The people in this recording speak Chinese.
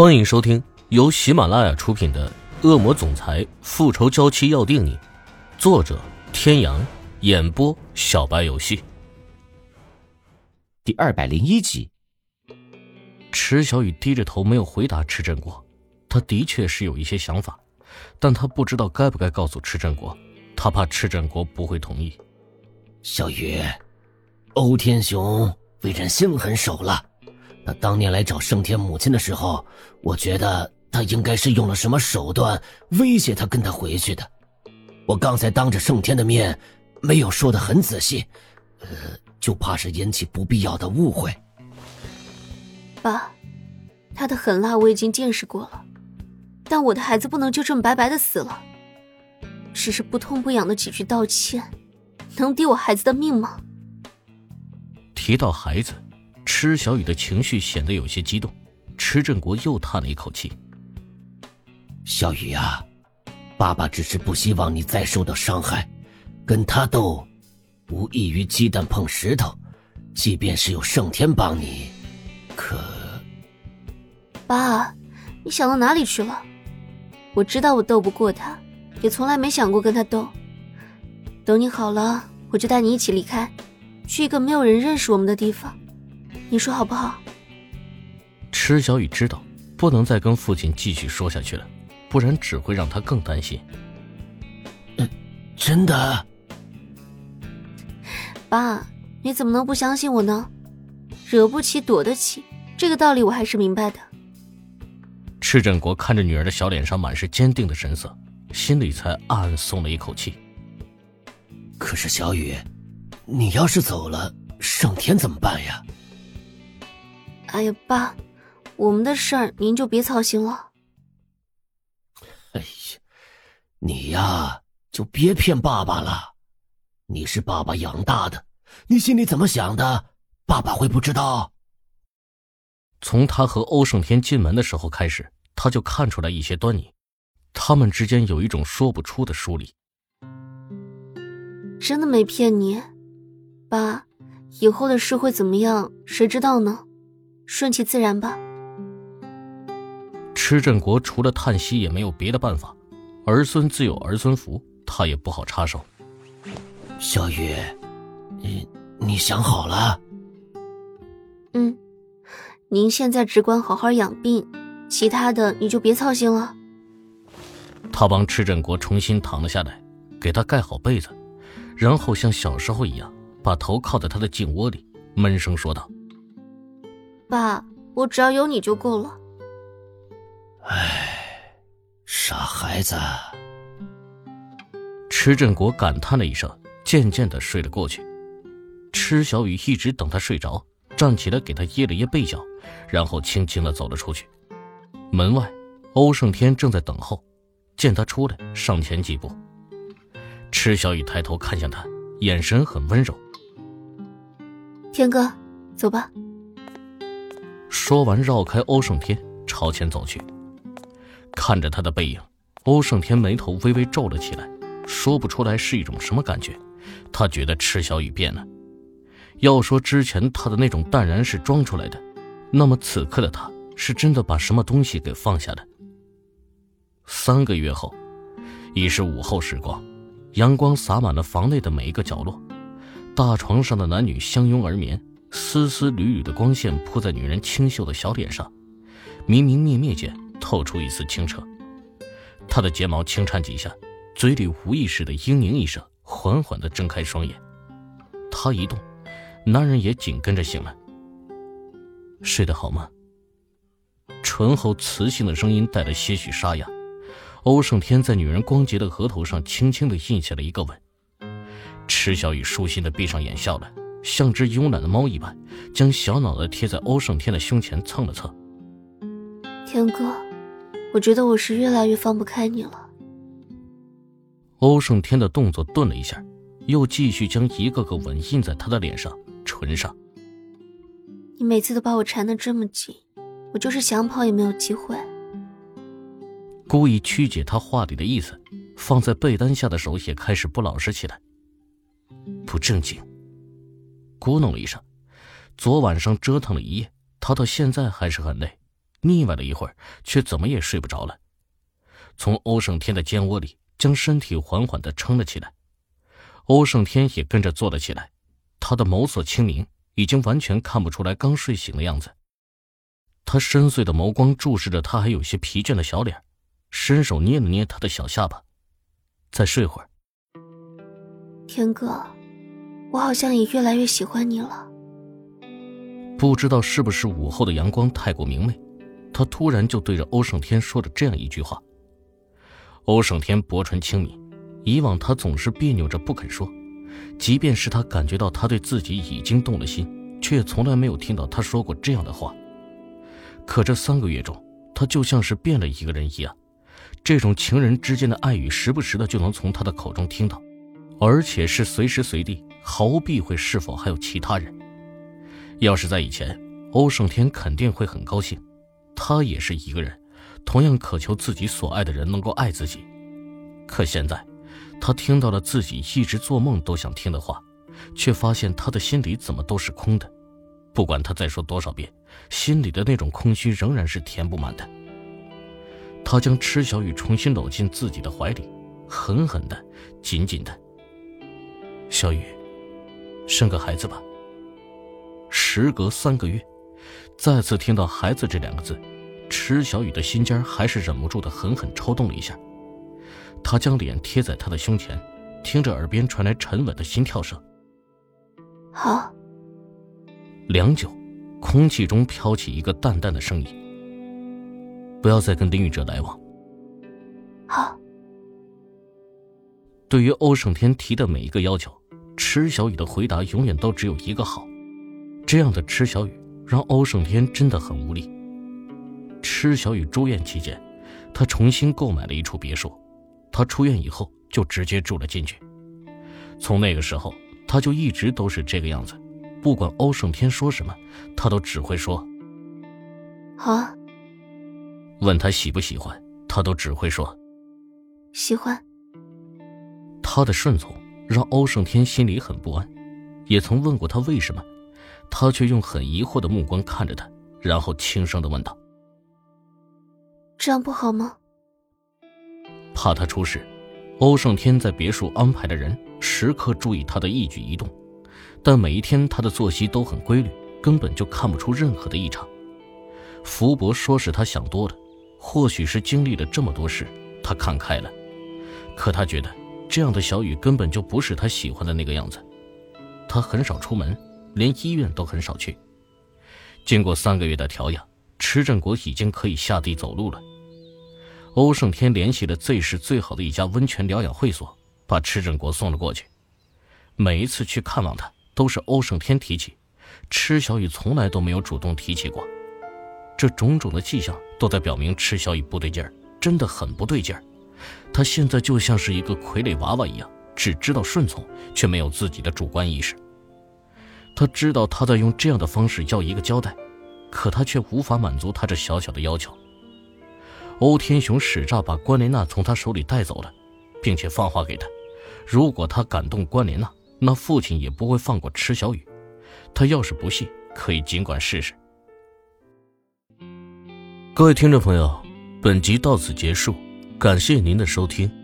欢迎收听由喜马拉雅出品的《恶魔总裁复仇娇妻要定你》，作者：天阳，演播：小白游戏。第二百零一集，池小雨低着头没有回答池振国。他的确是有一些想法，但他不知道该不该告诉池振国，他怕池振国不会同意。小雨，欧天雄为人心狠手辣。他当年来找盛天母亲的时候，我觉得他应该是用了什么手段威胁他跟他回去的。我刚才当着盛天的面，没有说的很仔细，呃，就怕是引起不必要的误会。爸，他的狠辣我已经见识过了，但我的孩子不能就这么白白的死了。只是不痛不痒的几句道歉，能抵我孩子的命吗？提到孩子。池小雨的情绪显得有些激动，池振国又叹了一口气：“小雨啊，爸爸只是不希望你再受到伤害，跟他斗，无异于鸡蛋碰石头。即便是有圣天帮你，可……爸，你想到哪里去了？我知道我斗不过他，也从来没想过跟他斗。等你好了，我就带你一起离开，去一个没有人认识我们的地方。”你说好不好？池小雨知道不能再跟父亲继续说下去了，不然只会让他更担心。嗯，真的。爸，你怎么能不相信我呢？惹不起躲得起，这个道理我还是明白的。池振国看着女儿的小脸上满是坚定的神色，心里才暗暗松了一口气。可是小雨，你要是走了，上天怎么办呀？哎呀，爸，我们的事儿您就别操心了。哎呀，你呀就别骗爸爸了，你是爸爸养大的，你心里怎么想的，爸爸会不知道？从他和欧胜天进门的时候开始，他就看出来一些端倪，他们之间有一种说不出的疏离。真的没骗你，爸，以后的事会怎么样，谁知道呢？顺其自然吧。池振国除了叹息也没有别的办法，儿孙自有儿孙福，他也不好插手。小雨，你你想好了？嗯，您现在只管好好养病，其他的你就别操心了。他帮池振国重新躺了下来，给他盖好被子，然后像小时候一样，把头靠在他的颈窝里，闷声说道。爸，我只要有你就够了。唉，傻孩子。池振国感叹了一声，渐渐的睡了过去。池小雨一直等他睡着，站起来给他掖了掖被角，然后轻轻的走了出去。门外，欧胜天正在等候，见他出来，上前几步。池小雨抬头看向他，眼神很温柔。天哥，走吧。说完，绕开欧胜天，朝前走去。看着他的背影，欧胜天眉头微微皱了起来，说不出来是一种什么感觉。他觉得池小雨变了。要说之前他的那种淡然是装出来的，那么此刻的他是真的把什么东西给放下了。三个月后，已是午后时光，阳光洒满了房内的每一个角落，大床上的男女相拥而眠。丝丝缕缕的光线铺在女人清秀的小脸上，明明灭灭间透出一丝清澈。她的睫毛轻颤几下，嘴里无意识的嘤咛一声，缓缓的睁开双眼。她一动，男人也紧跟着醒来。睡得好吗？醇厚磁性的声音带着些许沙哑。欧胜天在女人光洁的额头上轻轻的印下了一个吻。池小雨舒心的闭上眼笑了。像只慵懒的猫一般，将小脑袋贴在欧胜天的胸前蹭了蹭。天哥，我觉得我是越来越放不开你了。欧胜天的动作顿了一下，又继续将一个个吻印在他的脸上、唇上。你每次都把我缠得这么紧，我就是想跑也没有机会。故意曲解他话里的意思，放在被单下的手也开始不老实起来，不正经。咕哝了一声，昨晚上折腾了一夜，他到现在还是很累，腻歪了一会儿，却怎么也睡不着了。从欧胜天的肩窝里将身体缓缓的撑了起来，欧胜天也跟着坐了起来，他的眸色清明，已经完全看不出来刚睡醒的样子。他深邃的眸光注视着他还有些疲倦的小脸，伸手捏了捏他的小下巴，再睡会儿。天哥，我好像也越来越喜欢你了。不知道是不是午后的阳光太过明媚，他突然就对着欧胜天说了这样一句话。欧胜天薄唇轻抿，以往他总是别扭着不肯说，即便是他感觉到他对自己已经动了心，却从来没有听到他说过这样的话。可这三个月中，他就像是变了一个人一样，这种情人之间的爱语，时不时的就能从他的口中听到，而且是随时随地，毫无避讳是否还有其他人。要是在以前，欧胜天肯定会很高兴，他也是一个人，同样渴求自己所爱的人能够爱自己。可现在，他听到了自己一直做梦都想听的话，却发现他的心里怎么都是空的。不管他再说多少遍，心里的那种空虚仍然是填不满的。他将池小雨重新搂进自己的怀里，狠狠的、紧紧的。小雨，生个孩子吧。时隔三个月，再次听到“孩子”这两个字，池小雨的心尖还是忍不住的狠狠抽动了一下。他将脸贴在他的胸前，听着耳边传来沉稳的心跳声。好。良久，空气中飘起一个淡淡的声音：“不要再跟林宇哲来往。”好。对于欧胜天提的每一个要求，池小雨的回答永远都只有一个“好”。这样的池小雨让欧胜天真的很无力。池小雨住院期间，他重新购买了一处别墅，他出院以后就直接住了进去。从那个时候，他就一直都是这个样子。不管欧胜天说什么，他都只会说：“好啊。”问他喜不喜欢，他都只会说：“喜欢。”他的顺从让欧胜天心里很不安，也曾问过他为什么，他却用很疑惑的目光看着他，然后轻声的问道：“这样不好吗？”怕他出事，欧胜天在别墅安排的人时刻注意他的一举一动。但每一天他的作息都很规律，根本就看不出任何的异常。福伯说是他想多了，或许是经历了这么多事，他看开了。可他觉得这样的小雨根本就不是他喜欢的那个样子。他很少出门，连医院都很少去。经过三个月的调养，池振国已经可以下地走路了。欧胜天联系了 Z 市最好的一家温泉疗养会所，把池振国送了过去。每一次去看望他。都是欧胜天提起，池小雨从来都没有主动提起过。这种种的迹象都在表明池小雨不对劲儿，真的很不对劲儿。他现在就像是一个傀儡娃娃一样，只知道顺从，却没有自己的主观意识。他知道他在用这样的方式要一个交代，可他却无法满足他这小小的要求。欧天雄使诈把关莲娜从他手里带走了，并且放话给他，如果他敢动关莲娜。那父亲也不会放过池小雨，他要是不信，可以尽管试试。各位听众朋友，本集到此结束，感谢您的收听。